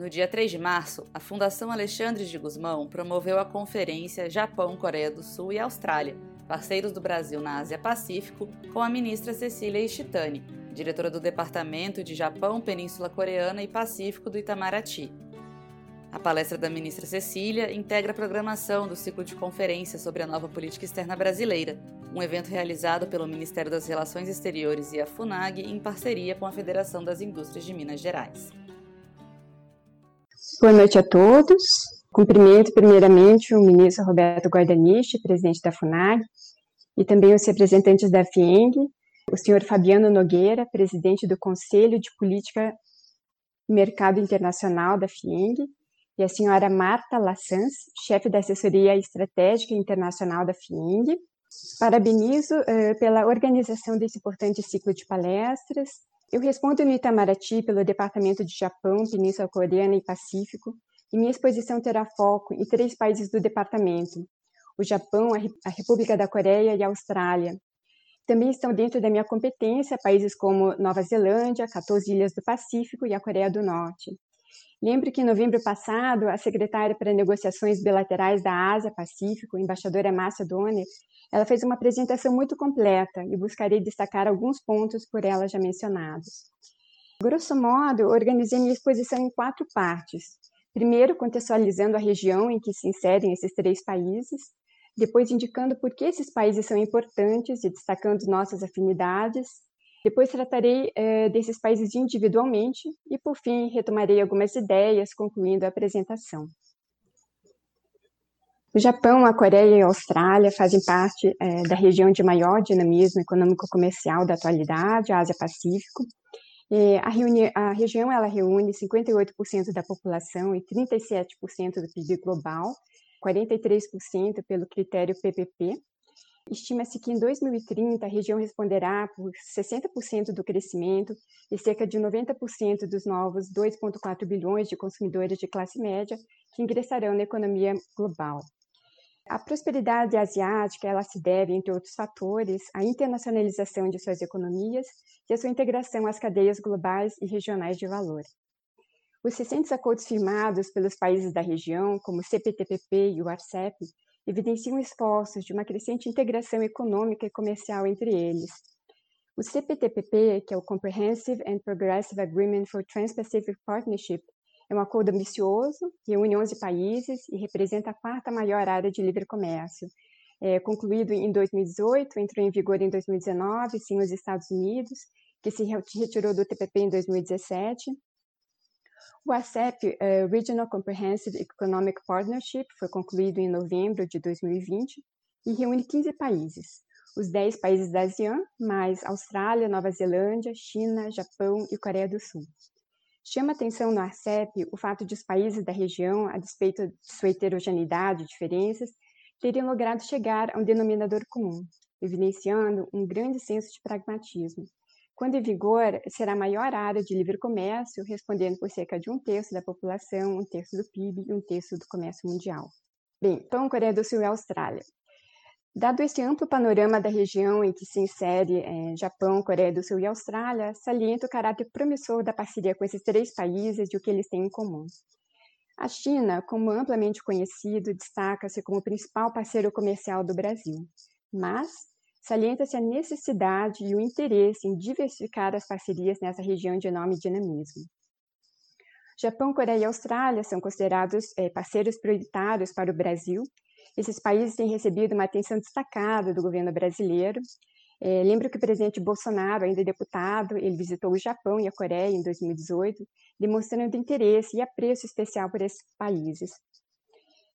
No dia 3 de março, a Fundação Alexandre de Guzmão promoveu a conferência Japão, Coreia do Sul e Austrália, parceiros do Brasil na Ásia-Pacífico, com a ministra Cecília Ishitani, diretora do Departamento de Japão, Península Coreana e Pacífico do Itamaraty. A palestra da ministra Cecília integra a programação do ciclo de conferências sobre a nova política externa brasileira, um evento realizado pelo Ministério das Relações Exteriores e a FUNAG em parceria com a Federação das Indústrias de Minas Gerais. Boa noite a todos. Cumprimento primeiramente o ministro Roberto Guardaniche, presidente da FUNAG, e também os representantes da FIENG, o senhor Fabiano Nogueira, presidente do Conselho de Política e Mercado Internacional da FIENG, e a senhora Marta Lassans, chefe da Assessoria Estratégica Internacional da FIENG. Parabenizo uh, pela organização desse importante ciclo de palestras. Eu respondo no Itamaraty pelo Departamento de Japão, Península Coreana e Pacífico, e minha exposição terá foco em três países do departamento: o Japão, a República da Coreia e a Austrália, também estão dentro da minha competência países como Nova Zelândia, 14 ilhas do Pacífico e a Coreia do Norte. Lembro que em novembro passado, a secretária para negociações bilaterais da Ásia-Pacífico, embaixadora Márcia Donner, ela fez uma apresentação muito completa e buscarei destacar alguns pontos por ela já mencionados. Grosso modo, organizei minha exposição em quatro partes. Primeiro, contextualizando a região em que se inserem esses três países depois indicando por que esses países são importantes e destacando nossas afinidades. Depois tratarei eh, desses países individualmente e, por fim, retomarei algumas ideias, concluindo a apresentação. O Japão, a Coreia e a Austrália fazem parte eh, da região de maior dinamismo econômico-comercial da atualidade, a Ásia-Pacífico. A, a, região ela reúne 58% da população e 37% do PIB global, 43% pelo critério PPP. Estima-se que em 2030 a região responderá por 60% do crescimento e cerca de 90% dos novos 2,4 bilhões de consumidores de classe média que ingressarão na economia global. A prosperidade asiática ela se deve, entre outros fatores, à internacionalização de suas economias e à sua integração às cadeias globais e regionais de valor. Os recentes acordos firmados pelos países da região, como o CPTPP e o RCEP, evidenciam esforços de uma crescente integração econômica e comercial entre eles. O CPTPP, que é o Comprehensive and Progressive Agreement for Trans-Pacific Partnership, é um acordo ambicioso, reúne 11 países e representa a quarta maior área de livre comércio. É, concluído em 2018, entrou em vigor em 2019, sim, os Estados Unidos, que se retirou do TPP em 2017, o ACEP, uh, eh, Regional Comprehensive Economic Partnership, foi concluído em novembro de 2020 e reúne 15 países, os 10 países da ASEAN, mais Austrália, Nova Zelândia, China, Japão e Coreia do Sul. Chama atenção no ACEP o fato de os países da região, a despeito de sua heterogeneidade e diferenças, terem logrado chegar a um denominador comum, evidenciando um grande senso de pragmatismo, quando em vigor, será a maior área de livre comércio, respondendo por cerca de um terço da população, um terço do PIB e um terço do comércio mundial. Bem, então, Coreia do Sul e Austrália. Dado esse amplo panorama da região em que se insere é, Japão, Coreia do Sul e Austrália, saliento o caráter promissor da parceria com esses três países e o que eles têm em comum. A China, como amplamente conhecido, destaca-se como principal parceiro comercial do Brasil, mas salienta-se a necessidade e o interesse em diversificar as parcerias nessa região de enorme dinamismo. Japão, Coreia e Austrália são considerados é, parceiros prioritários para o Brasil. Esses países têm recebido uma atenção destacada do governo brasileiro. É, lembro que o presidente Bolsonaro, ainda deputado, ele visitou o Japão e a Coreia em 2018, demonstrando interesse e apreço especial por esses países.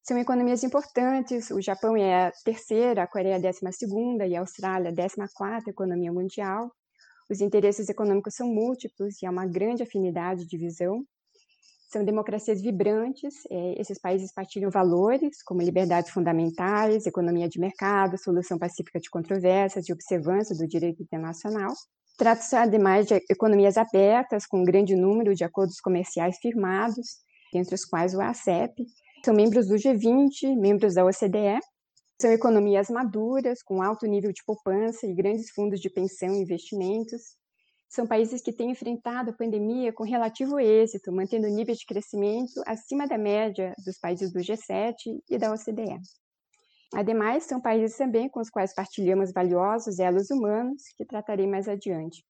São economias importantes. O Japão é a terceira, a Coreia é a décima segunda e a Austrália a décima quarta economia mundial. Os interesses econômicos são múltiplos e há uma grande afinidade de visão. São democracias vibrantes. É, esses países partilham valores como liberdades fundamentais, economia de mercado, solução pacífica de controvérsias e observância do direito internacional. Trata-se, ademais, de economias abertas, com um grande número de acordos comerciais firmados, entre os quais o ACEP, são membros do G20, membros da OCDE, são economias maduras, com alto nível de poupança e grandes fundos de pensão e investimentos. são países que têm enfrentado a pandemia com relativo êxito, mantendo níveis de crescimento acima da média dos países do G7 e da OCDE. Ademais, são países também com os quais partilhamos valiosos elos humanos, que tratarei mais adiante.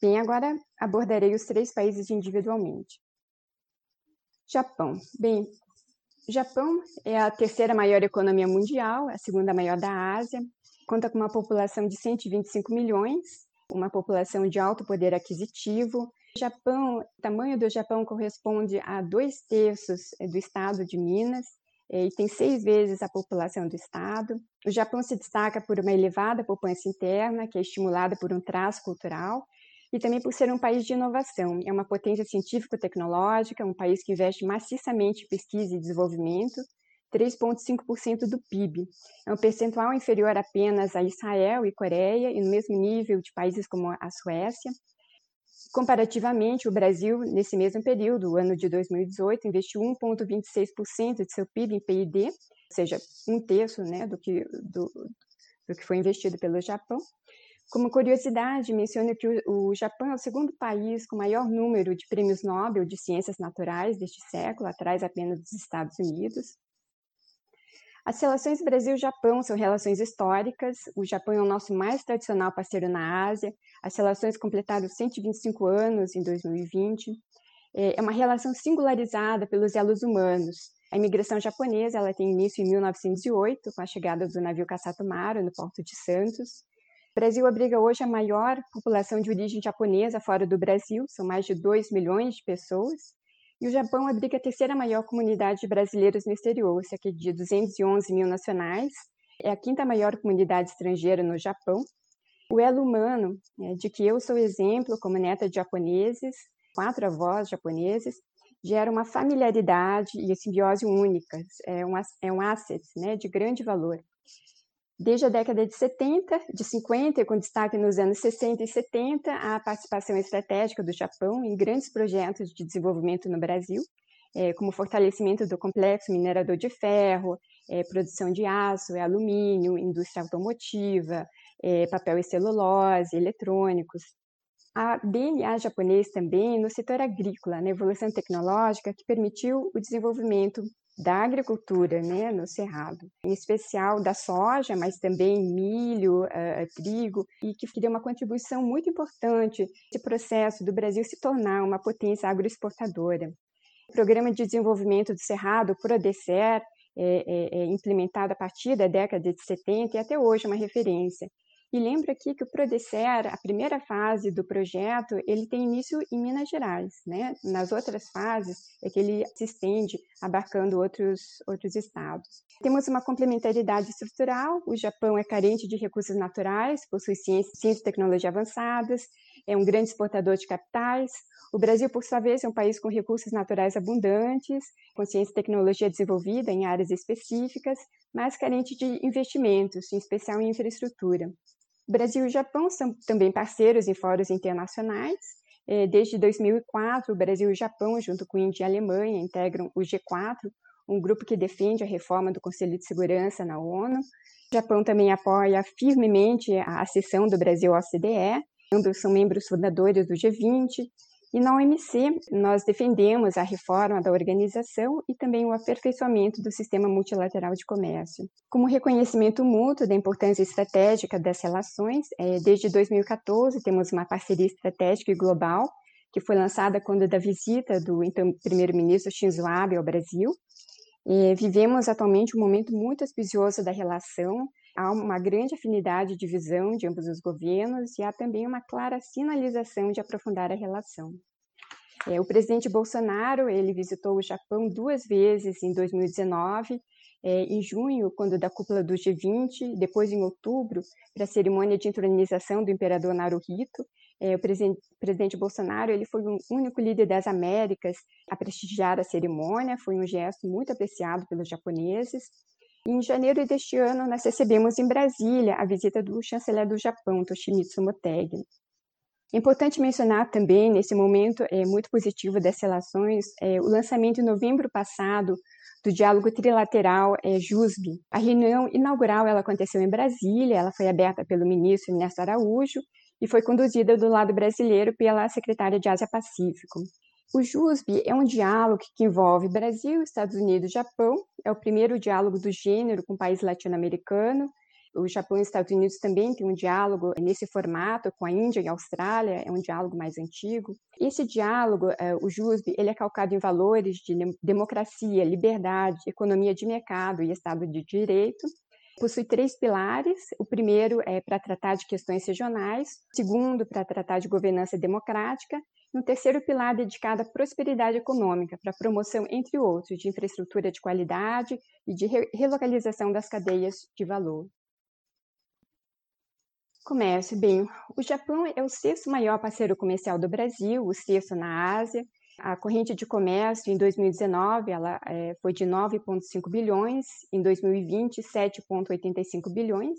Bem, agora abordarei os três países individualmente. Japão. Bem, Japão é a terceira maior economia mundial, a segunda maior da Ásia, conta com uma população de 125 milhões, uma população de alto poder aquisitivo. O Japão, o tamanho do Japão corresponde a dois terços eh, do estado de Minas eh, e tem seis vezes a população do estado. O Japão se destaca por uma elevada poupança interna, que é estimulada por um traço cultural, e também por ser um país de inovação. É uma potência científico-tecnológica, um país que investe maciçamente em pesquisa e desenvolvimento, 3,5% do PIB. É um percentual inferior apenas a Israel e Coreia, e no mesmo nível de países como a Suécia. Comparativamente, o Brasil, nesse mesmo período, o ano de 2018, investiu 1,26% de seu PIB em PID, ou seja, um terço né, do, que, do, do que foi investido pelo Japão. Como curiosidade, menciono que o, Japão é o segundo país com maior número de prêmios Nobel de Ciências Naturais deste século, atrás apenas dos Estados Unidos. As relações Brasil-Japão são relações históricas. O Japão é o nosso mais tradicional parceiro na Ásia. As relações completaram 125 anos em 2020. É, é uma relação singularizada pelos elos humanos. A imigração japonesa ela tem início em 1908, com a chegada do navio Kasatomaru no Porto de Santos. O Brasil abriga hoje a maior população de origem japonesa fora do Brasil, são mais de 2 milhões de pessoas. E o Japão abriga a terceira maior comunidade de brasileiros no exterior, cerca de 211 mil nacionais. É a quinta maior comunidade estrangeira no Japão. O elo humano, é, de que eu sou exemplo como neta de japoneses, quatro avós japoneses, gera uma familiaridade e simbiose únicas. É um, é um asset né, de grande valor. Desde a década de 70, de 50, com destaque nos anos 60 e 70, a participação estratégica do Japão em grandes projetos de desenvolvimento no Brasil, é, como fortalecimento do complexo minerador de ferro, é, produção de aço e alumínio, indústria automotiva, é, papel e celulose, eletrônicos. A DNA japonês também no setor agrícola, na evolução tecnológica que permitiu o desenvolvimento da agricultura né, no Cerrado, em especial da soja, mas também milho, uh, trigo, e que deu uma contribuição muito importante nesse processo do Brasil se tornar uma potência agroexportadora. O Programa de Desenvolvimento do Cerrado, o PRODECER, é, é, é implementado a partir da década de 70 e até hoje é uma referência. E lembro aqui que o Prodecer, a primeira fase do projeto, ele tem início em Minas Gerais, né? Nas outras fases é que ele se estende, abarcando outros, outros estados. Temos uma complementaridade estrutural, o Japão é carente de recursos naturais, possui ciência, ciência e tecnologia avançadas, é um grande exportador de capitais. O Brasil, por sua vez, é um país com recursos naturais abundantes, com ciência e tecnologia desenvolvida em áreas específicas, mas carente de investimentos, em especial em infraestrutura. Brasil e Japão são também parceiros em fóruns internacionais. É, desde 2004, o Brasil e o Japão, junto com Índia e Alemanha, integram o G4, um grupo que defende a reforma do Conselho de Segurança na ONU. O Japão também apoia firmemente a accessão do Brasil ao OCDE. Ambos são membros fundadores do G20 e na OMC, nós defendemos a reforma da organização e também o aperfeiçoamento do sistema multilateral de comércio. Como reconhecimento mútuo da importância estratégica das relações, é, desde 2014 temos uma parceria estratégica e global que foi lançada quando da visita do então primeiro-ministro Shinzo Abe ao Brasil. E vivemos atualmente um momento muito auspicioso da relação, há uma grande afinidade de visão de ambos os governos e há também uma clara sinalização de aprofundar a relação. É, o presidente Bolsonaro ele visitou o Japão duas vezes em 2019, é, em junho, quando da cúpula do G20, depois em outubro, para a cerimônia de entronização do imperador Naruhito. É, o presidente, presidente Bolsonaro ele foi o único líder das Américas a prestigiar a cerimônia, foi um gesto muito apreciado pelos japoneses. Em janeiro deste ano, nós recebemos em Brasília a visita do chanceler do Japão, Toshimitsu Motegi. Importante mencionar também, nesse momento é, muito positivo das relações, é, o lançamento em novembro passado do diálogo trilateral é, JUSB. A reunião inaugural ela aconteceu em Brasília, ela foi aberta pelo ministro Ernesto Araújo, e foi conduzida do lado brasileiro pela secretária de Ásia-Pacífico. O JUSB é um diálogo que envolve Brasil, Estados Unidos Japão. É o primeiro diálogo do gênero com o país latino-americano. O Japão e os Estados Unidos também têm um diálogo nesse formato com a Índia e a Austrália, é um diálogo mais antigo. Esse diálogo, eh, o JUSB, ele é calcado em valores de democracia, liberdade, economia de mercado e Estado de Direito. Possui três pilares. O primeiro é para tratar de questões regionais, o segundo para tratar de governança democrática no terceiro pilar dedicado à prosperidade econômica, para promoção, entre outros, de infraestrutura de qualidade e de relocalização das cadeias de valor. Comércio. Bem, o Japão é o sexto maior parceiro comercial do Brasil, o sexto na Ásia. A corrente de comércio em 2019 ela, é, foi de 9,5 bilhões, em 2020 7,85 bilhões.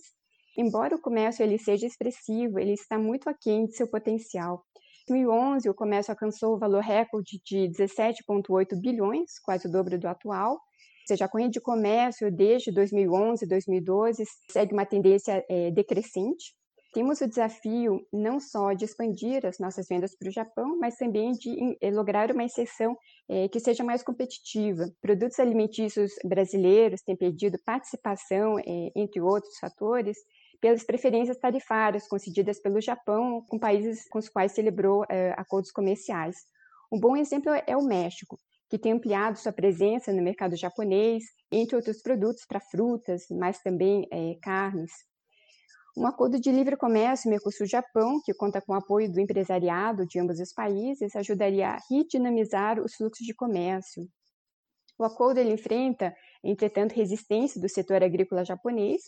Embora o comércio ele seja expressivo, ele está muito aquém de seu potencial. 2011, o comércio alcançou o valor recorde de 17,8 bilhões, quase o dobro do atual. Ou seja, a corrente de comércio desde 2011, 2012 segue uma tendência é, decrescente. Temos o desafio não só de expandir as nossas vendas para o Japão, mas também de eh, lograr uma inserção é, que seja mais competitiva. Produtos alimentícios brasileiros têm pedido participação, é, entre outros fatores, pelas preferências tarifárias concedidas pelo Japão com países com os quais celebrou é, acordos comerciais. Um bom exemplo é o México, que tem ampliado sua presença no mercado japonês, entre outros produtos para frutas, mas também é, carnes. Um acordo de livre comércio Mercosul-Japão, que conta com o apoio do empresariado de ambos os países, ajudaria a redinamizar os fluxos de comércio. O acordo enfrenta, entretanto, resistência do setor agrícola japonês,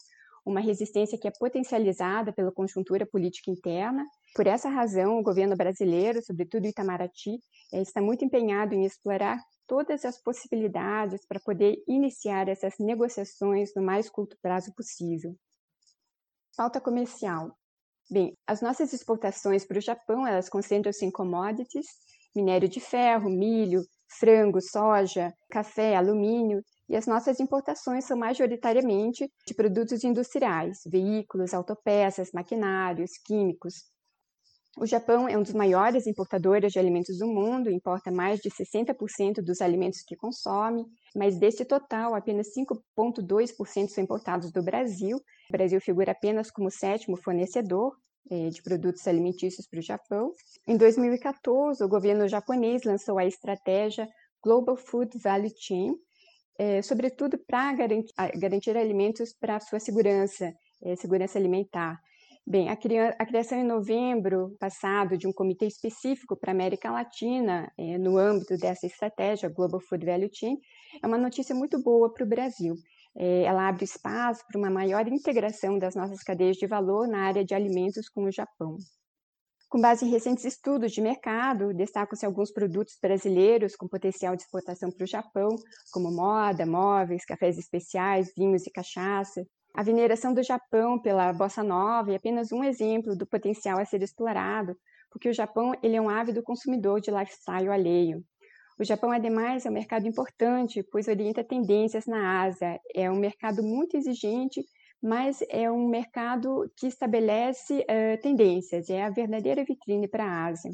uma resistência que é potencializada pela conjuntura política interna. Por essa razão, o governo brasileiro, sobretudo Itamaraty, eh, está muito empenhado em explorar todas as possibilidades para poder iniciar essas negociações no mais curto prazo possível. Falta comercial. Bem, as nossas exportações para o Japão, elas concentram-se em commodities, minério de ferro, milho, frango, soja, café, alumínio e as nossas importações são majoritariamente de produtos industriais, veículos, autopeças, maquinários, químicos. O Japão é um dos maiores importadores de alimentos do mundo, importa mais de 60% dos alimentos que consome, mas desse total, apenas 5,2% são importados do Brasil. O Brasil figura apenas como sétimo fornecedor eh, de produtos alimentícios para o Japão. Em 2014, o governo japonês lançou a estratégia Global Food Value Chain, é, sobretudo para garantir, garantir, alimentos para sua segurança, é, segurança alimentar. Bem, a, a, criação em novembro passado de um comitê específico para a América Latina, é, no âmbito dessa estratégia Global Food Value Chain, é uma notícia muito boa para o Brasil. Ela abre espaço para uma maior integração das nossas cadeias de valor na área de alimentos com o Japão. Com base em recentes estudos de mercado, destacam-se alguns produtos brasileiros com potencial de exportação para o Japão, como moda, móveis, cafés especiais, vinhos e cachaça. A veneração do Japão pela bossa nova é apenas um exemplo do potencial a ser explorado, porque o Japão ele é um ávido consumidor de lifestyle alheio. O Japão, ademais, é um mercado importante, pois orienta tendências na Ásia. É um mercado muito exigente mas é um mercado que estabelece uh, tendências, é a verdadeira vitrine para a Ásia.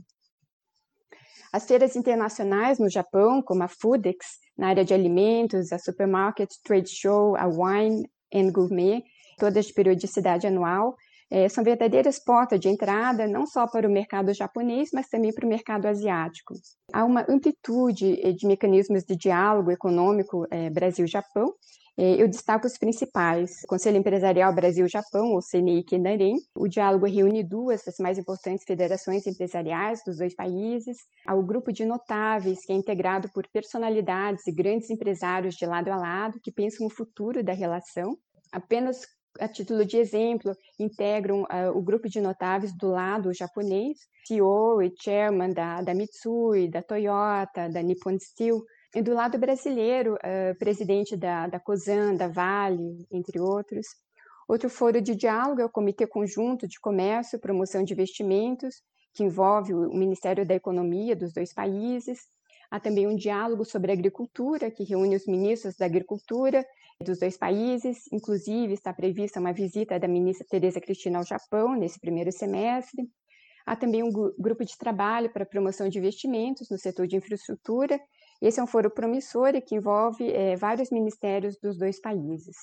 As feiras internacionais no Japão, como a Foodex, na área de alimentos, a Supermarket Trade Show, a Wine and Gourmet, todas de periodicidade anual, é, são verdadeiras portas de entrada não só para o mercado japonês, mas também para o mercado asiático. Há uma amplitude eh, de mecanismos de diálogo econômico Brasil-Japão, eu destaco os principais. Conselho Empresarial Brasil-Japão, ou CNI Kenarem. O diálogo reúne duas das mais importantes federações empresariais dos dois países. Há o grupo de notáveis, que é integrado por personalidades e grandes empresários de lado a lado que pensam no futuro da relação. Apenas a título de exemplo, integram uh, o grupo de notáveis do lado japonês, CEO e chairman da, da Mitsui, da Toyota, da Nippon Steel, e do lado brasileiro, uh, presidente da, da COSAN, da Vale, entre outros. Outro foro de diálogo é o Comitê Conjunto de Comércio e Promoção de Investimentos, que envolve o Ministério da Economia dos dois países. Há também um diálogo sobre agricultura, que reúne os ministros da Agricultura dos dois países. Inclusive, está prevista uma visita da ministra Tereza Cristina ao Japão nesse primeiro semestre. Há também um grupo de trabalho para promoção de investimentos no setor de infraestrutura. Esse é um foro promissor e que envolve é, vários ministérios dos dois países.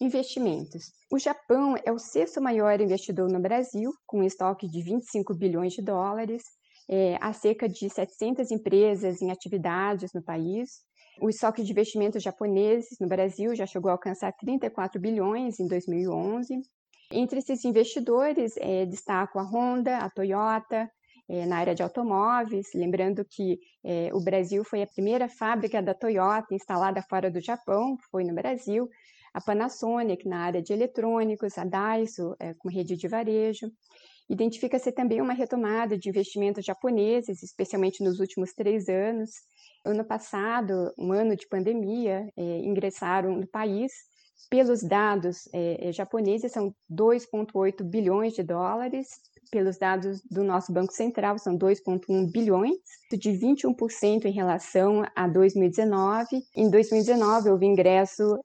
Investimentos. O Japão é o sexto maior investidor no Brasil, com um estoque de 25 bilhões de dólares. É, há cerca de 700 empresas em atividades no país. O estoque de investimentos japoneses no Brasil já chegou a alcançar 34 bilhões em 2011. Entre esses investidores, é, destaco a Honda, a Toyota, é, na área de automóveis, lembrando que é, o Brasil foi a primeira fábrica da Toyota instalada fora do Japão, foi no Brasil, a Panasonic na área de eletrônicos, a Daiso é, com rede de varejo. Identifica-se também uma retomada de investimentos japoneses, especialmente nos últimos três anos. Ano passado, um ano de pandemia, ingressaram no país, pelos dados japoneses, são 2,8 bilhões de dólares, pelos dados do nosso Banco Central, são 2,1 bilhões, de 21% em relação a 2019. Em 2019, houve ingresso,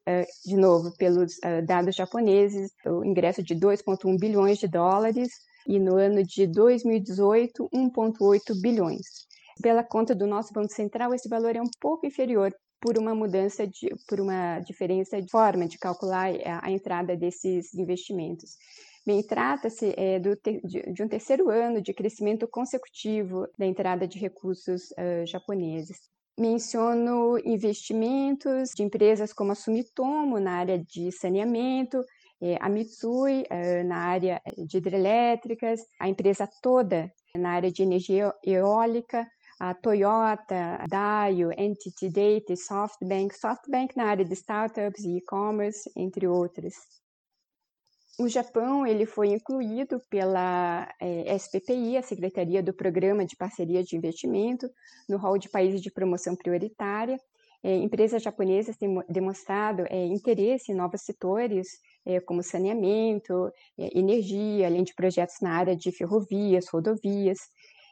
de novo, pelos dados japoneses, o ingresso de 2,1 bilhões de dólares, e no ano de 2018, 1,8 bilhões. Pela conta do nosso Banco Central, esse valor é um pouco inferior por uma mudança de, por uma diferença de forma de calcular a, a entrada desses investimentos. Bem, trata-se é, de, de, um terceiro ano de crescimento consecutivo da entrada de recursos uh, japoneses. Menciono investimentos de empresas como a Sumitomo na área de saneamento, é, a Mitsui na área de hidrelétricas, a empresa toda na área de energia eólica, a Toyota, a Daio, NTT Data, SoftBank, SoftBank na área de startups e e-commerce, entre outras. O Japão ele foi incluído pela é, SPPI, a Secretaria do Programa de Parceria de Investimento, no rol de países de promoção prioritária. É, empresas japonesas têm demonstrado é, interesse em novos setores, é, como saneamento, é, energia, além de projetos na área de ferrovias, rodovias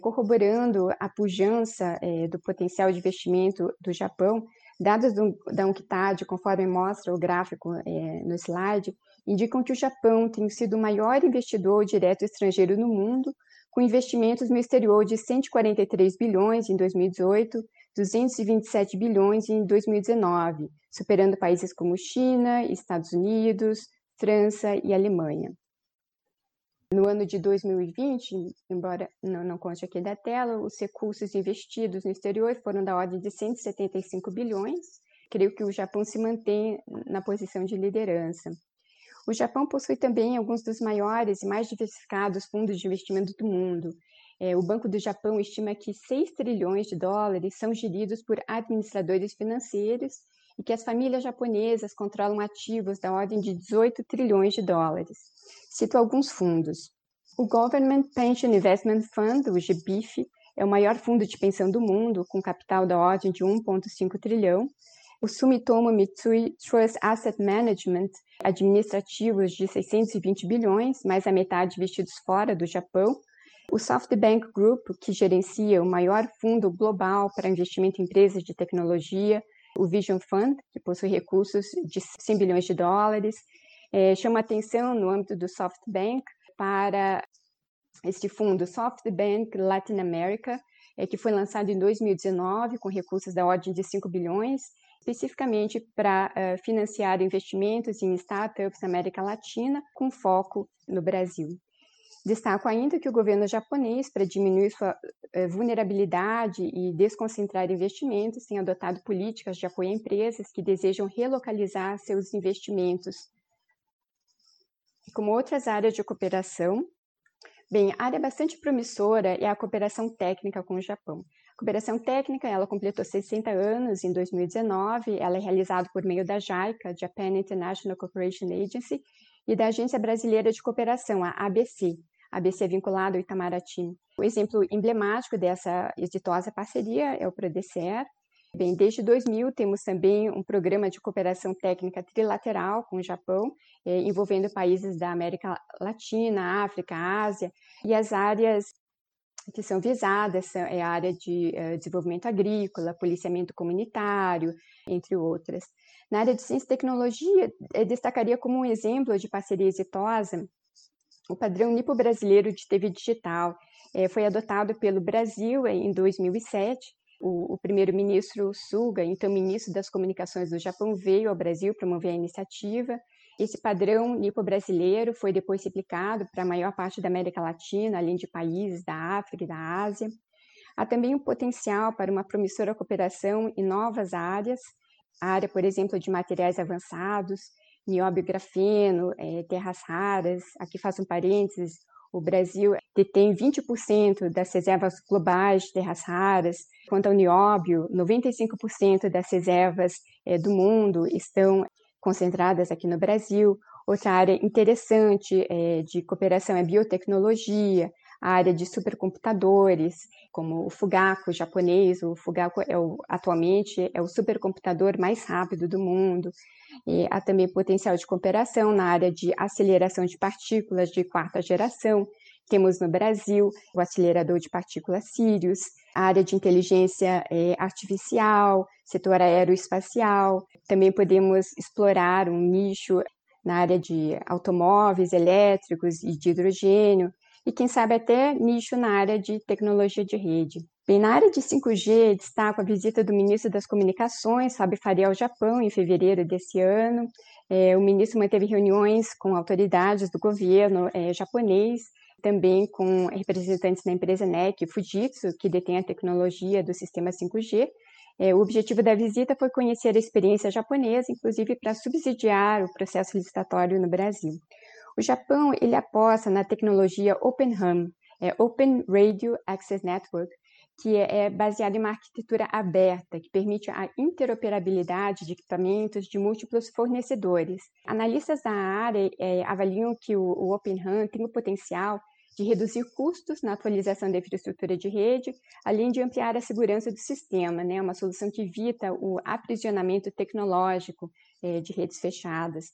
corroborando a pujança é, do potencial de investimento do Japão, dados do, da UNCTAD, conforme mostra o gráfico no slide, indicam que o Japão tem sido o maior investidor direto estrangeiro no mundo, com investimentos no exterior de 143 bilhões em 2018, 227 bilhões em 2019, superando países como China, Estados Unidos, França e Alemanha. No ano de 2020, embora não, não conste aqui da tela, os recursos investidos no exterior foram da ordem de 175 bilhões. Creio que o Japão se mantém na posição de liderança. O Japão possui também alguns dos maiores e mais diversificados fundos de investimento do mundo. É, o Banco do Japão estima que 6 trilhões de dólares são geridos por administradores financeiros e que as famílias japonesas controlam ativos da ordem de 18 trilhões de dólares. Cito alguns fundos. O Government Pension Investment Fund, o GBIF, é o maior fundo de pensão do mundo, com capital da ordem de 1,5 trilhão. O Sumitomo Mitsui Trust Asset Management administra ativos de 620 bilhões, mais a metade investidos fora do Japão. O SoftBank Group, que gerencia o maior fundo global para investimento em empresas de tecnologia, o Vision Fund, que possui recursos de 100 bilhões de dólares, é, chama atenção no âmbito do SoftBank para este fundo SoftBank Latin America, é, que foi lançado em 2019 com recursos da ordem de 5 bilhões, especificamente para uh, financiar investimentos em startups na América Latina, com foco no Brasil. Destaco ainda que o governo japonês, para diminuir sua uh, vulnerabilidade e desconcentrar investimentos, tem adotado políticas de apoio a empresas que desejam relocalizar seus investimentos como outras áreas de cooperação. Bem, a área bastante promissora é a cooperação técnica com o Japão. Cooperação técnica, ela completou 60 anos em 2019, ela é realizada por meio da JICA, Japan International Cooperation Agency, e da Agência Brasileira de Cooperação, a ABC. ABC vinculada ao Itamaraty. O exemplo emblemático dessa exitosa parceria é o PRODECER, Bem, desde 2000 temos também um programa de cooperação técnica trilateral com o Japão, eh, envolvendo países da América Latina, África, Ásia, e as áreas que são visadas são, é a área de uh, desenvolvimento agrícola, policiamento comunitário, entre outras. Na área de ciência e tecnologia, eu destacaria como um exemplo de parceria exitosa O padrão nipo brasileiro de TV digital é, foi adotado pelo Brasil em 2007. O, o primeiro-ministro Suga, então ministro das Comunicações do Japão, veio ao Brasil promover a iniciativa. Esse padrão nipo brasileiro foi depois replicado para a maior parte da América Latina, além de países da África e da Ásia. Há também um potencial para uma promissora cooperação em novas áreas, a área, por exemplo, de materiais avançados, nióbio grafeno, é, terras raras. Aqui faço um parênteses, o Brasil detém 20% das reservas globais de terras raras. Quanto ao nióbio, 95% das reservas é, do mundo estão concentradas aqui no Brasil. Outra área interessante é, de cooperação é biotecnologia, a área de supercomputadores, como o Fugaku japonês. O Fugaku é o, atualmente é o supercomputador mais rápido do mundo. E há também potencial de cooperação na área de aceleração de partículas de quarta geração. Temos no Brasil o acelerador de partículas Sirius, a área de inteligência é, artificial, setor aeroespacial. Também podemos explorar um nicho na área de automóveis elétricos e de hidrogênio, e quem sabe até nicho na área de tecnologia de rede. Bem, na área de 5G, destaco a visita do ministro das Comunicações, Fábio Faria, ao Japão, em fevereiro desse ano. É, o ministro manteve reuniões com autoridades do governo é, japonês, também com representantes da empresa NEC Fujitsu, que detém a tecnologia do sistema 5G. É, o objetivo da visita foi conhecer a experiência japonesa, inclusive para subsidiar o processo licitatório no Brasil. O Japão ele aposta na tecnologia Open RAM, é Open Radio Access Network, que é, é baseada em uma arquitetura aberta, que permite a interoperabilidade de equipamentos de múltiplos fornecedores. Analistas da área é, avaliam que o, o Open RAM tem o potencial de reduzir custos na atualização da infraestrutura de rede, além de ampliar a segurança do sistema, né? uma solução que evita o aprisionamento tecnológico é, de redes fechadas.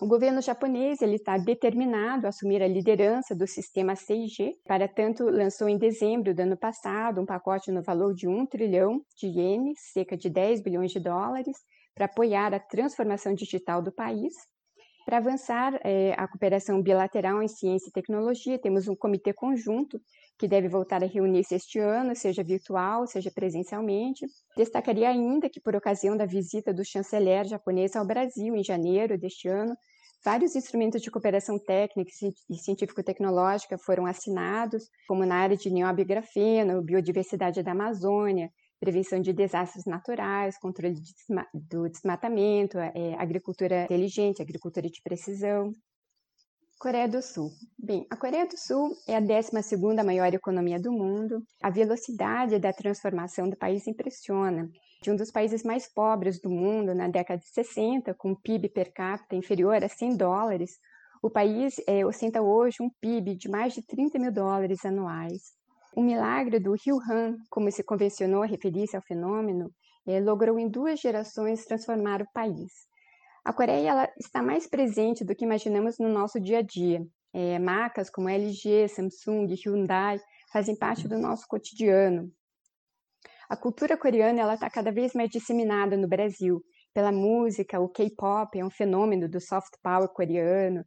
O governo japonês ele está determinado a assumir a liderança do sistema 6G. Para tanto, lançou em dezembro do ano passado um pacote no valor de 1 trilhão de ienes, cerca de 10 bilhões de dólares, para apoiar a transformação digital do país. Para avançar é, a cooperação bilateral em ciência e tecnologia, temos um comitê conjunto que deve voltar a reunir-se este ano, seja virtual, seja presencialmente. Destacaria ainda que, por ocasião da visita do chanceler japonês ao Brasil em janeiro deste ano, Vários instrumentos de cooperação técnica e científico-tecnológica foram assinados, como na área de nióbio grafeno, biodiversidade da Amazônia, prevenção de desastres naturais, controle de desma do desmatamento, é, agricultura inteligente, agricultura de precisão. Coreia do Sul. Bem, a Coreia do Sul é a 12ª maior economia do mundo. A velocidade da transformação do país impressiona de um dos países mais pobres do mundo na década de 60, com PIB per capita inferior a 100 dólares, o país é, ostenta hoje um PIB de mais de 30 mil dólares anuais. O milagre do Rio Han, como se convencionou a referir-se ao fenômeno, é, logrou em duas gerações transformar o país. A Coreia está mais presente do que imaginamos no nosso dia a dia. É, marcas como LG, Samsung, Hyundai fazem parte do nosso cotidiano. A cultura coreana está cada vez mais disseminada no Brasil pela música, o K-pop é um fenômeno do soft power coreano,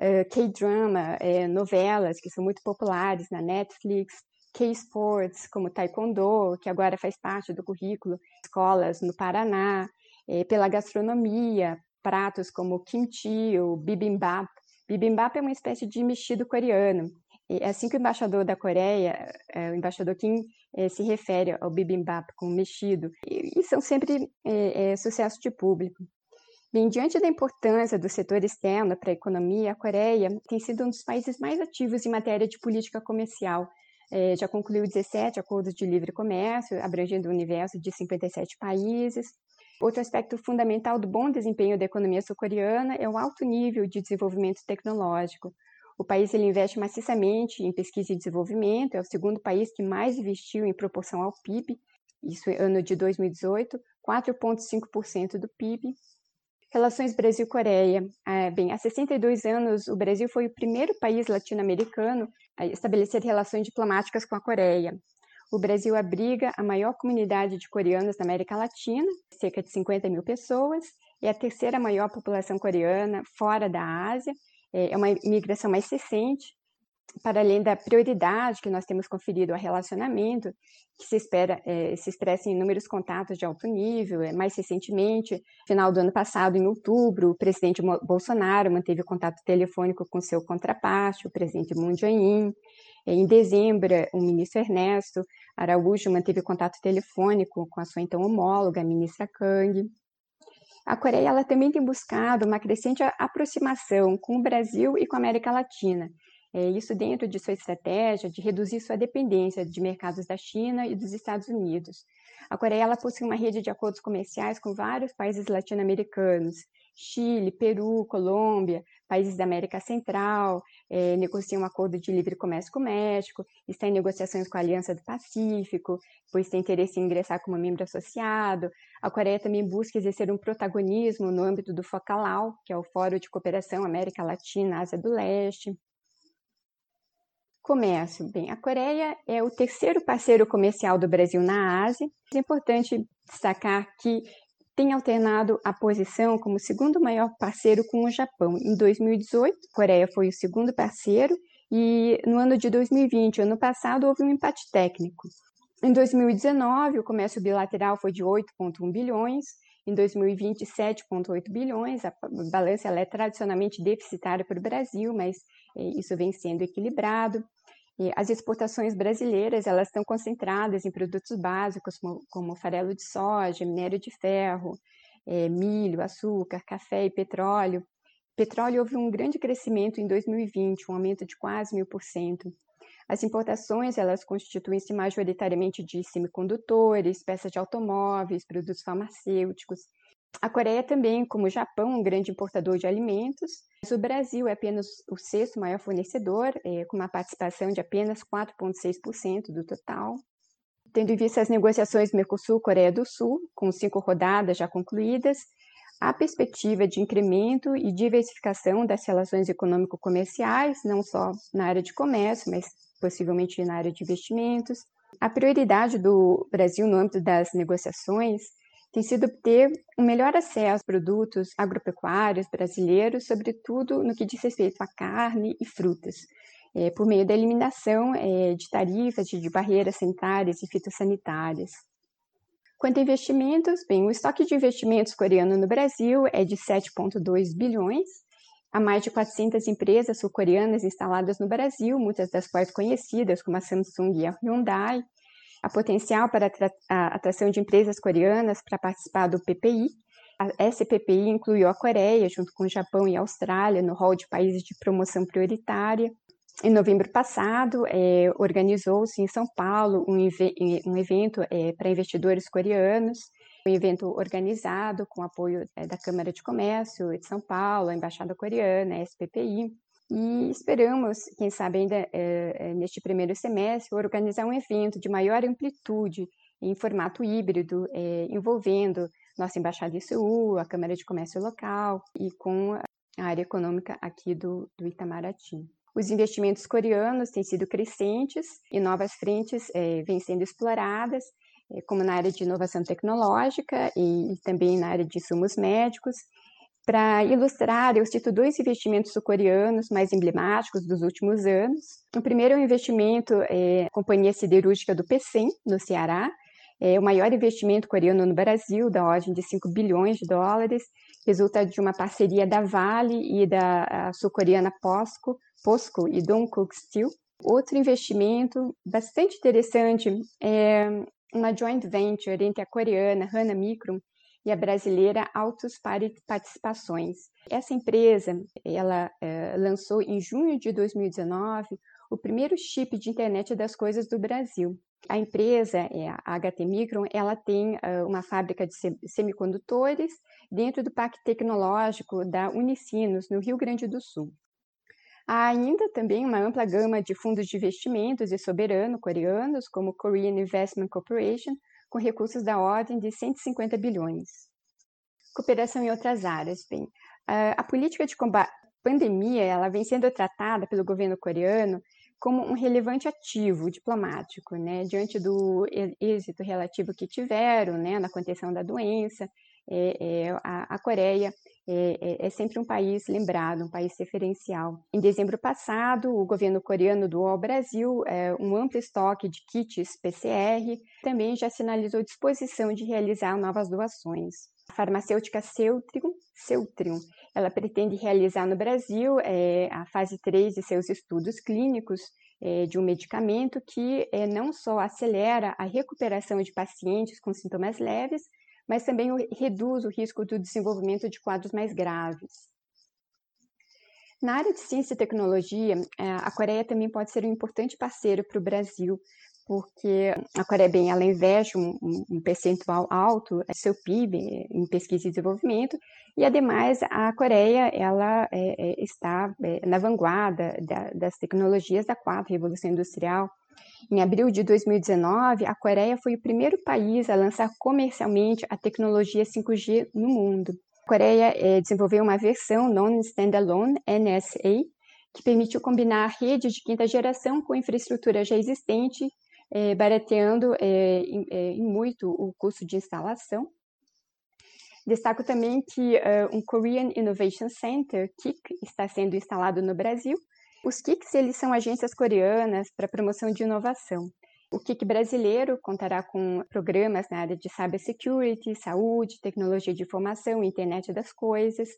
uh, K-drama, é, novelas que são muito populares na Netflix, K-sports como taekwondo, que agora faz parte do currículo escolas no Paraná, é, pela gastronomia, pratos como kimchi ou bibimbap. Bibimbap é uma espécie de mexido coreano, é assim que o embaixador da Coreia, é, o embaixador Kim, é, se refere ao bibimbap como mexido, e, são sempre é, é, sucesso de público. Bem, diante da importância do setor externo para a economia, a Coreia tem sido um dos países mais ativos em matéria de política comercial. É, já concluiu 17 acordos de livre comércio, abrangendo o universo de 57 países. Outro aspecto fundamental do bom desempenho da economia sul-coreana é o alto nível de desenvolvimento tecnológico. O país ele investe maciçamente em pesquisa e desenvolvimento, é o segundo país que mais investiu em proporção ao PIB, isso é ano de 2018, 4,5% do PIB. Relações Brasil-Coreia. É, bem, há 62 anos, o Brasil foi o primeiro país latino-americano a estabelecer relações diplomáticas com a Coreia. O Brasil abriga a maior comunidade de coreanos da América Latina, cerca de 50 mil pessoas, é a terceira maior população coreana fora da Ásia é, é uma imigração mais recente, para além da prioridade que nós temos conferido ao relacionamento, que se espera é, se expressa em inúmeros contatos de alto nível. É, mais recentemente, final do ano passado, em outubro, o presidente Bolsonaro manteve contato telefônico com seu contraparte, o presidente Moon Jae-in. É, em dezembro, o ministro Ernesto Araújo manteve contato telefônico com a sua então homóloga, a ministra Kang. A Coreia ela também tem buscado uma crescente aproximação com o Brasil e com a América Latina, é, isso dentro de sua estratégia de reduzir sua dependência de mercados da China e dos Estados Unidos. A Coreia ela possui uma rede de acordos comerciais com vários países latino-americanos, Chile, Peru, Colômbia, países da América Central, é, negocia um acordo de livre comércio com o México, está em negociações com a Aliança do Pacífico, pois tem interesse em ingressar como membro associado. A Coreia também busca exercer um protagonismo no âmbito do FOCALAU, que é o Fórum de Cooperação América Latina, Ásia do Leste. Comércio. Bem, a Coreia é o terceiro parceiro comercial do Brasil na Ásia. É importante destacar que tem alternado a posição como segundo maior parceiro com o Japão. Em 2018, a Coreia foi o segundo parceiro e no ano de 2020, ano passado, houve um empate técnico. Em 2019, o comércio bilateral foi de 8,1 bilhões, em 2020, 7,8 bilhões. A balança é tradicionalmente deficitária para o Brasil, mas isso vem sendo equilibrado. As exportações brasileiras elas estão concentradas em produtos básicos como, como farelo de soja, minério de ferro, é, milho, açúcar, café e petróleo. Petróleo houve um grande crescimento em 2020, um aumento de quase mil por cento. As importações elas constituem-se majoritariamente de semicondutores, peças de automóveis, produtos farmacêuticos a Coreia também, como o Japão, um grande importador de alimentos, mas o Brasil é apenas o sexto maior fornecedor, é, com uma participação de apenas 4,6% do total. Tendo em vista as negociações Mercosul-Coreia do Sul, com cinco rodadas já concluídas, a perspectiva de incremento e diversificação das relações econômico-comerciais, não só na área de comércio, mas possivelmente na área de investimentos. A prioridade do Brasil no âmbito das negociações tem sido obter um melhor acesso aos produtos agropecuários brasileiros, sobretudo no que diz respeito à carne e frutas, é, por meio da eliminação é, de tarifas, de, de barreiras sanitárias e fitossanitárias. Quanto a investimentos, bem, o estoque de investimentos coreano no Brasil é de 7,2 bilhões, há mais de 400 empresas sul-coreanas instaladas no Brasil, muitas das quais conhecidas como a Samsung e a Hyundai, a potencial para a atração de empresas coreanas para participar do PPI. A SPPI incluiu a Coreia, junto com o Japão e a Austrália, no rol de países de promoção prioritária. Em novembro passado, é, organizou-se em São Paulo um, um evento é, para investidores coreanos, um evento organizado com apoio é, da Câmara de Comércio de São Paulo, a Embaixada Coreana, a SPPI, e esperamos, quem sabe ainda é, neste primeiro semestre, organizar um evento de maior amplitude em formato híbrido, é, envolvendo nossa Embaixada em Seul, a Câmara de Comércio local e com a área econômica aqui do, do Itamaraty. Os investimentos coreanos têm sido crescentes e novas frentes é, vêm sendo exploradas, como na área de inovação tecnológica e, e também na área de insumos médicos, para ilustrar, eu cito dois investimentos sul-coreanos mais emblemáticos dos últimos anos. O primeiro é o investimento é, Companhia Siderúrgica do PECEM, no Ceará, é o maior investimento coreano no Brasil, da ordem de 5 bilhões de dólares, resulta de uma parceria da Vale e da sul-coreana POSCO, POSCO e Dongkook Steel. Outro investimento bastante interessante é uma joint venture entre a coreana Hana Micron e a brasileira Autos Participações. Essa empresa, ela é, lançou em junho de 2019 o primeiro chip de internet das coisas do Brasil. A empresa, é a HT Micron, ela tem uh, uma fábrica de semicondutores dentro do Parque Tecnológico da Unicinos, no Rio Grande do Sul. Há ainda também uma ampla gama de fundos de investimentos e soberano coreanos, como Korean Investment Corporation, com recursos da ordem de 150 bilhões. Cooperação em outras áreas. Bem, a política de combate à pandemia ela vem sendo tratada pelo governo coreano como um relevante ativo diplomático, né, diante do êxito relativo que tiveram, né, na contenção da doença, é, é, a, a, Coreia é, é, é, sempre um país lembrado, um país referencial. Em dezembro passado, o governo coreano doou ao Brasil é, um amplo estoque de kits PCR, também já sinalizou disposição de realizar novas doações. A farmacêutica Ceutrium, ela pretende realizar no Brasil é, a fase 3 de seus estudos clínicos é, de um medicamento que é, não só acelera a recuperação de pacientes com sintomas leves, mas também reduz o risco do desenvolvimento de quadros mais graves. Na área de ciência e tecnologia, é, a Coreia também pode ser um importante parceiro para o Brasil, porque a Coreia, bem, ela investe um, um percentual alto do seu PIB em pesquisa e desenvolvimento, e ademais a Coreia ela é, é, está é, na vanguarda da, das tecnologias da quarta revolução industrial. Em abril de 2019, a Coreia foi o primeiro país a lançar comercialmente a tecnologia 5G no mundo. A Coreia é, desenvolveu uma versão Non-Standalone NSA que permitiu combinar redes de quinta geração com infraestrutura já existente é, barateando é, em, em, muito o custo de instalação. Destaco também que uh, um Korean Innovation Center, KIC, está sendo instalado no Brasil. Os KICs eles são agências coreanas para promoção de inovação. O KIC brasileiro contará com programas na área de cybersecurity, saúde, tecnologia de informação, internet das coisas,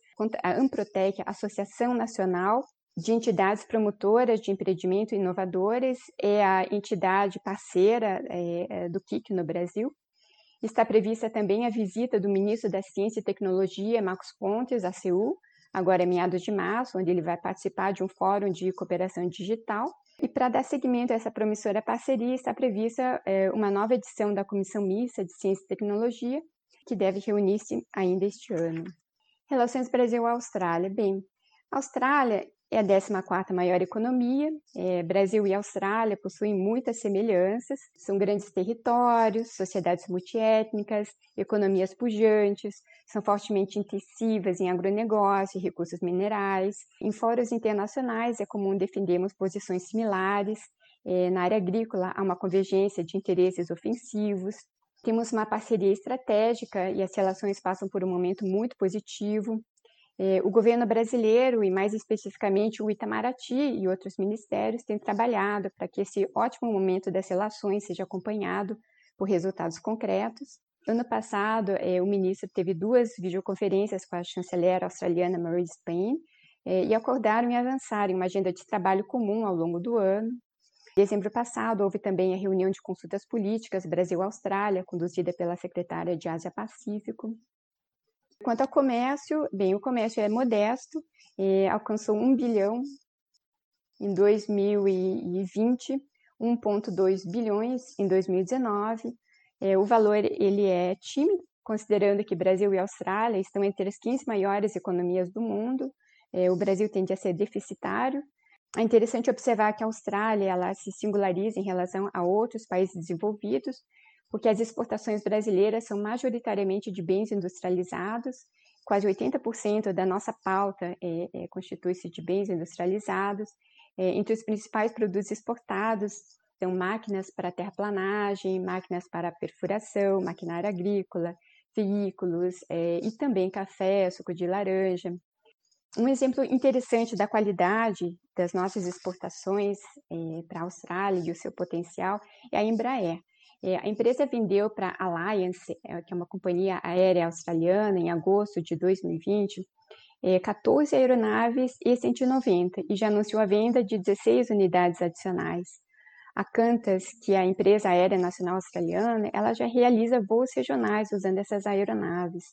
a Amprotec, Associação Nacional de entidades promotoras de empreendimento inovadoras é a entidade parceira é, é do KIC no Brasil. Está prevista também a visita do ministro da Ciência e Tecnologia, Marcos Pontes, à Seul, agora é meados de março, onde ele vai participar de um fórum de cooperação digital. E para dar seguimento a essa promissora parceria, está prevista é, uma nova edição da Comissão Mista de Ciência e Tecnologia, que deve reunir-se ainda este ano. Relações Brasil-Austrália. Bem, a Austrália é a 14ª maior economia. É, Brasil e Austrália possuem muitas semelhanças. São grandes territórios, sociedades multiétnicas, economias pujantes, são fortemente intensivas em agronegócio e recursos minerais. Em fóruns internacionais é comum defendermos posições similares. É, na área agrícola há uma convergência de interesses ofensivos. Temos uma parceria estratégica e as relações passam por um momento muito positivo. É, o governo brasileiro, e mais especificamente o Itamaraty e outros ministérios, têm trabalhado para que esse ótimo momento das relações seja acompanhado por resultados concretos. Ano passado, é, o ministro teve duas videoconferências com a chanceler australiana Marise Payne é, e acordaram em avançar em uma agenda de trabalho comum ao longo do ano. Em dezembro passado, houve também a reunião de consultas políticas Brasil-Austrália, conduzida pela secretária de Ásia-Pacífico. Quanto ao comércio, bem, o comércio é modesto, é, alcançou 1 bilhão em 2020, 1,2 bilhões em 2019. É, o valor ele é tímido, considerando que Brasil e Austrália estão entre as 15 maiores economias do mundo. É, o Brasil tende a ser deficitário. É interessante observar que a Austrália ela se singulariza em relação a outros países desenvolvidos, porque as exportações brasileiras são majoritariamente de bens industrializados, quase 80% da nossa pauta é, é, constitui-se de bens industrializados. É, entre os principais produtos exportados são máquinas para terraplanagem, máquinas para perfuração, maquinária agrícola, veículos é, e também café, suco de laranja. Um exemplo interessante da qualidade das nossas exportações é, para a Austrália e o seu potencial é a Embraer. É, a empresa vendeu para a Alliance, é, que é uma companhia aérea australiana, em agosto de 2020, 14 é, aeronaves E-190 e já anunciou a venda de 16 unidades adicionais. A Qantas, que é a empresa aérea nacional australiana, ela já realiza voos regionais usando essas aeronaves.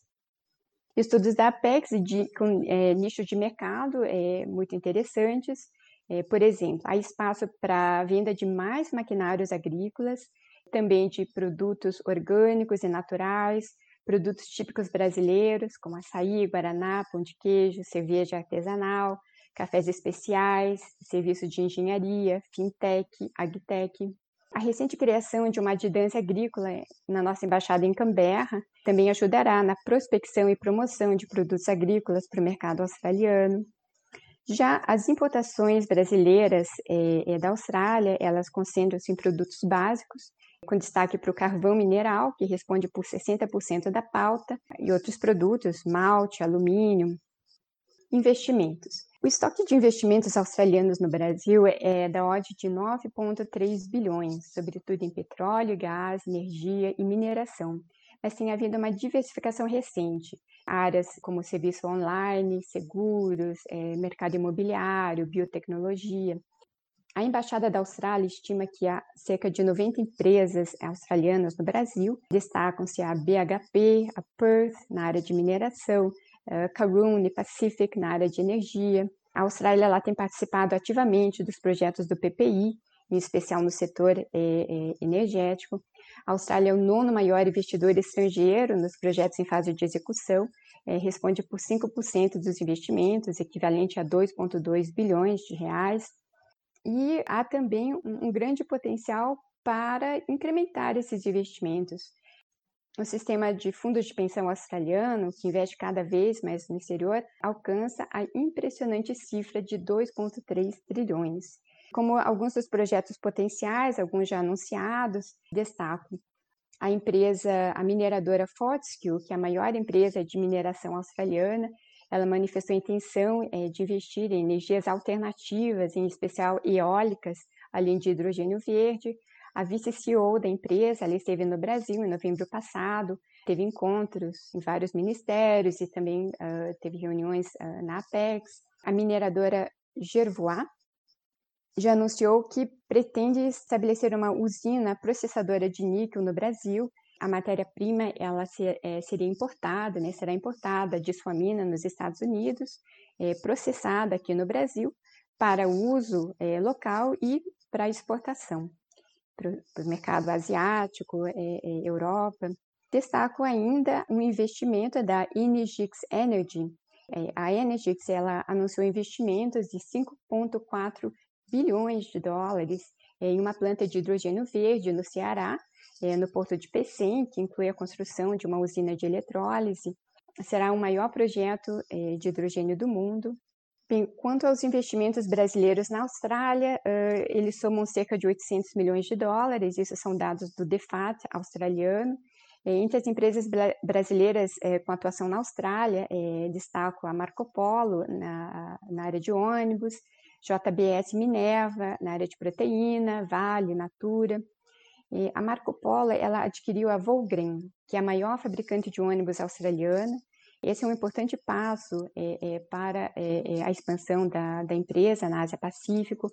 Estudos da Apex de, com é, de mercado é, muito interessantes. É, por exemplo, há espaço para a venda de mais maquinários agrícolas também de produtos orgânicos e naturais, produtos típicos brasileiros, como açaí, guaraná, pão de queijo, cerveja artesanal, cafés especiais, serviço de engenharia, fintech, agtech. A recente criação de uma adidância agrícola na nossa embaixada em Canberra também ajudará na prospecção e promoção de produtos agrícolas para o mercado australiano. Já as importações brasileiras é, da Austrália, elas concentram-se em produtos básicos, com destaque para o carvão mineral, que responde por 60% da pauta, e outros produtos, malte, alumínio, investimentos. O estoque de investimentos australianos no Brasil é da ordem de 9,3 bilhões, sobretudo em petróleo, gás, energia e mineração. Mas tem havido uma diversificação recente. Áreas como serviço online, seguros, é, mercado imobiliário, biotecnologia. A Embaixada da Austrália estima que há cerca de 90 empresas australianas no Brasil. Destacam-se a BHP, a Perth, na área de mineração, a Karoon e Pacific, na área de energia. A Austrália ela tem participado ativamente dos projetos do PPI, em especial no setor é, é, energético. A Austrália é o nono maior investidor estrangeiro nos projetos em fase de execução, é, responde por 5% dos investimentos, equivalente a 2,2 bilhões de reais e há também um, um grande potencial para incrementar esses investimentos. O sistema de fundos de pensão australiano, que investe cada vez mais no exterior, alcança a impressionante cifra de 2,3 trilhões. Como alguns dos projetos potenciais, alguns já anunciados, destaco a empresa, a mineradora Fortescue, que é a maior empresa de mineração australiana, ela manifestou a intenção é, de investir em energias alternativas, em especial eólicas, além de hidrogênio verde. A vice-CEO da empresa, ela esteve no Brasil em novembro passado, teve encontros em vários ministérios e também uh, teve reuniões uh, na Apex. A mineradora Gervois já anunciou que pretende estabelecer uma usina processadora de níquel no Brasil a matéria-prima ela é, seria importada, né, será importada de suamina nos Estados Unidos, é, processada aqui no Brasil para uso é, local e para exportação para o mercado asiático, Europa. Destaco ainda um investimento da Energix Energy. A Energix ela anunciou investimentos de 5,4 bilhões de dólares em uma planta de hidrogênio verde no Ceará, no porto de Pecém, que inclui a construção de uma usina de eletrólise. Será o maior projeto é, de hidrogênio do mundo. Bem, quanto aos investimentos brasileiros na Austrália, eles somam cerca de 800 milhões de dólares, isso são dados do DEFAT australiano. Entre as empresas brasileiras é, com atuação na Austrália, é, destaco a Marco Polo, na, na área de ônibus, JBS Minerva, na área de proteína, Vale, Natura. E a Marco Polo ela adquiriu a Volgren, que é a maior fabricante de ônibus australiana. Esse é um importante passo é, é, para é, é a expansão da, da, empresa na Ásia Pacífico.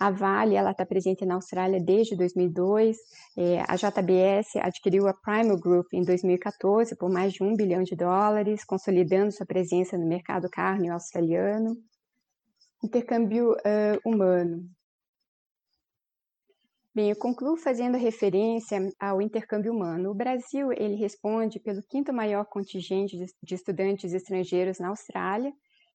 A Vale ela está presente na Austrália desde 2002. É, a JBS adquiriu a Primal Group em 2014 por mais de um bilhão de dólares, consolidando sua presença no mercado carne australiano. Intercâmbio uh, humano. Bem, eu concluo fazendo referência ao intercâmbio humano. O Brasil ele responde pelo quinto maior contingente de estudantes estrangeiros na Austrália,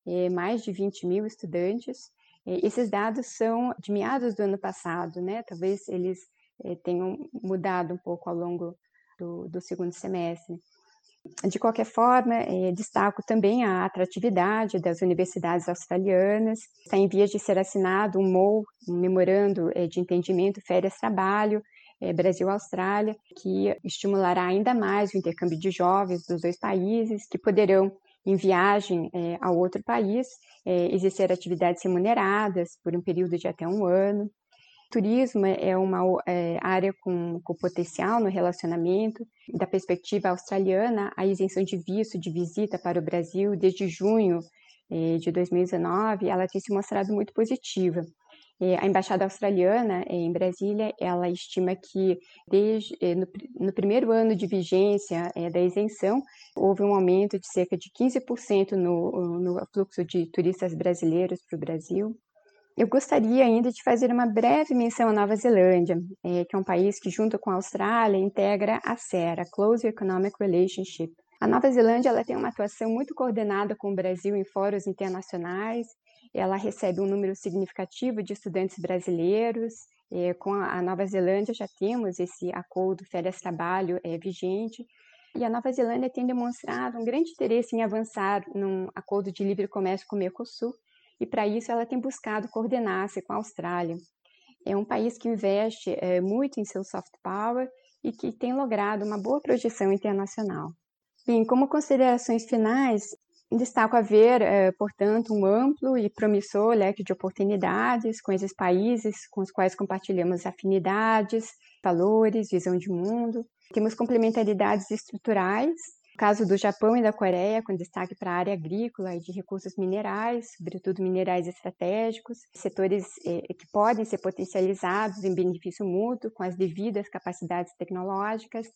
é, mais de 20 mil estudantes. É, esses dados são de meados do ano passado, né? Talvez eles é, tenham mudado um pouco ao longo do, do segundo semestre. De qualquer forma, é, destaco também a atratividade das universidades australianas. Está em vias de ser assinado um MOU, um Memorando é, de Entendimento Férias-Trabalho, é, Brasil-Austrália, que estimulará ainda mais o intercâmbio de jovens dos dois países, que poderão, em viagem é, a outro país, exercer atividades remuneradas por um período de até um ano turismo é uma é, área com, com, potencial no relacionamento. Da perspectiva australiana, a isenção de visto de visita para o Brasil desde junho é, de 2019, ela tem se mostrado muito positiva. É, a embaixada australiana é, em Brasília, ela estima que desde no, no primeiro ano de vigência da isenção houve um aumento de cerca de 15% no, no fluxo de turistas brasileiros para o Brasil. Eu gostaria ainda de fazer uma breve menção à Nova Zelândia, é, que é um país que, junto com a Austrália, integra a CERA, Close Economic Relationship. A Nova Zelândia ela tem uma atuação muito coordenada com o Brasil em fóruns internacionais, ela recebe um número significativo de estudantes brasileiros. É, com a Nova Zelândia já temos esse acordo férias-trabalho é, vigente, e a Nova Zelândia tem demonstrado um grande interesse em avançar num acordo de livre comércio com o Mercosul, e para isso ela tem buscado coordenar-se com a Austrália. É um país que investe é, muito em seu soft power e que tem logrado uma boa projeção internacional. Bem, como considerações finais, Destaco haver, eh, portanto, um amplo e promissor leque de oportunidades com esses países com os quais compartilhamos afinidades, valores, visão de mundo. Temos complementaridades estruturais, no caso do Japão e da Coreia, com destaque para a área agrícola e de recursos minerais, sobretudo minerais estratégicos, setores eh, que podem ser potencializados em benefício mútuo com as devidas capacidades tecnológicas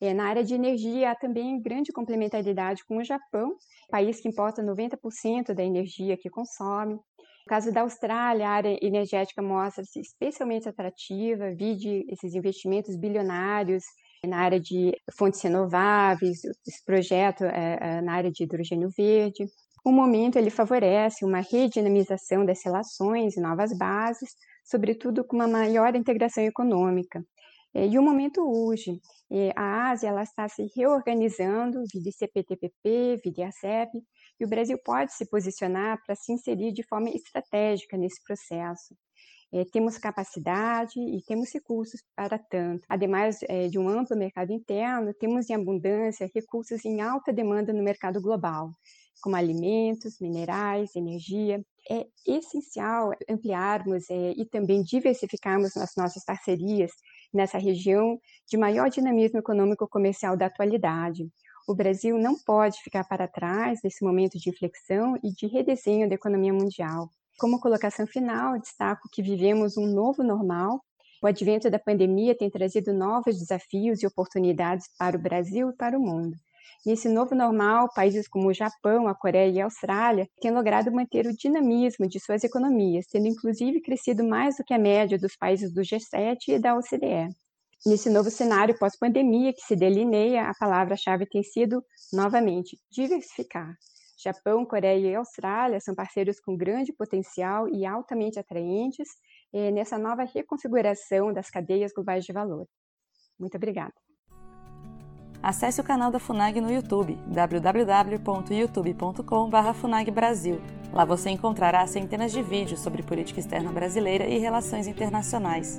é, na área de energia, há também grande complementaridade com o Japão, país que importa 90% da energia que consome. No caso da Austrália, a área energética mostra-se especialmente atrativa, vide esses investimentos bilionários na área de fontes renováveis, esse projeto é, é, na área de hidrogênio verde. O momento ele favorece uma redinamização das relações e novas bases, sobretudo com uma maior integração econômica. É, e o momento urge. É, a Ásia ela está se reorganizando, via CPTPP, via ACEP, e o Brasil pode se posicionar para se inserir de forma estratégica nesse processo. É, temos capacidade e temos recursos para tanto. Ademais é, de um amplo mercado interno, temos em abundância recursos em alta demanda no mercado global, como alimentos, minerais, energia. É essencial ampliarmos é, e também diversificarmos as nossas parcerias nessa região de maior dinamismo econômico-comercial da atualidade. O Brasil não pode ficar para trás nesse momento de inflexão e de redesenho da economia mundial. Como colocação final, destaco que vivemos um novo normal. O advento da pandemia tem trazido novos desafios e oportunidades para o Brasil e para o mundo. Nesse novo normal, países como o Japão, a Coreia e a Austrália têm logrado manter o dinamismo de suas economias, tendo inclusive crescido mais do que a média dos países do G7 e da OCDE. Nesse novo cenário pós-pandemia que se delineia, a palavra-chave tem sido, novamente, diversificar. Japão, Coreia e Austrália são parceiros com grande potencial e altamente atraentes eh, nessa nova reconfiguração das cadeias globais de valor. Muito obrigada. Acesse o canal da FUNAG no YouTube, www.youtube.com.br FUNAG Lá você encontrará centenas de vídeos sobre política externa brasileira e relações internacionais.